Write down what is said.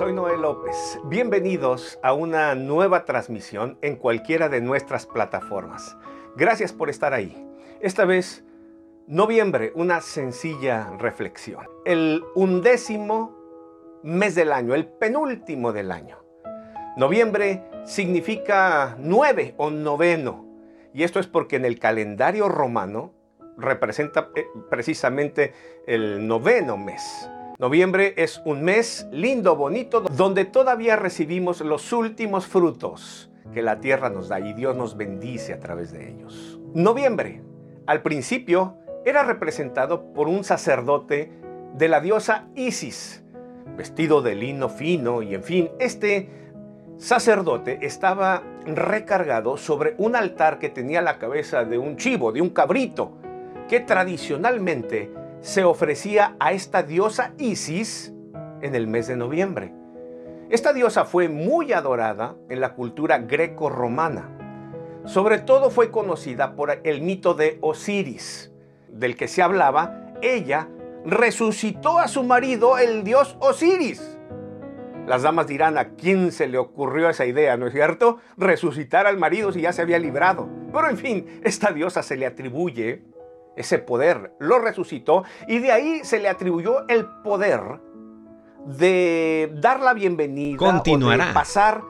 López. Bienvenidos a una nueva transmisión en cualquiera de nuestras plataformas. Gracias por estar ahí. Esta vez, noviembre, una sencilla reflexión. El undécimo mes del año, el penúltimo del año. Noviembre significa nueve o noveno. Y esto es porque en el calendario romano representa eh, precisamente el noveno mes. Noviembre es un mes lindo, bonito, donde todavía recibimos los últimos frutos que la tierra nos da y Dios nos bendice a través de ellos. Noviembre, al principio, era representado por un sacerdote de la diosa Isis, vestido de lino fino y en fin, este sacerdote estaba recargado sobre un altar que tenía la cabeza de un chivo, de un cabrito, que tradicionalmente se ofrecía a esta diosa Isis en el mes de noviembre. Esta diosa fue muy adorada en la cultura greco-romana. Sobre todo fue conocida por el mito de Osiris, del que se hablaba. Ella resucitó a su marido, el dios Osiris. Las damas dirán a quién se le ocurrió esa idea, ¿no es cierto? Resucitar al marido si ya se había librado. Pero en fin, esta diosa se le atribuye ese poder, lo resucitó y de ahí se le atribuyó el poder de dar la bienvenida Continuará. o de pasar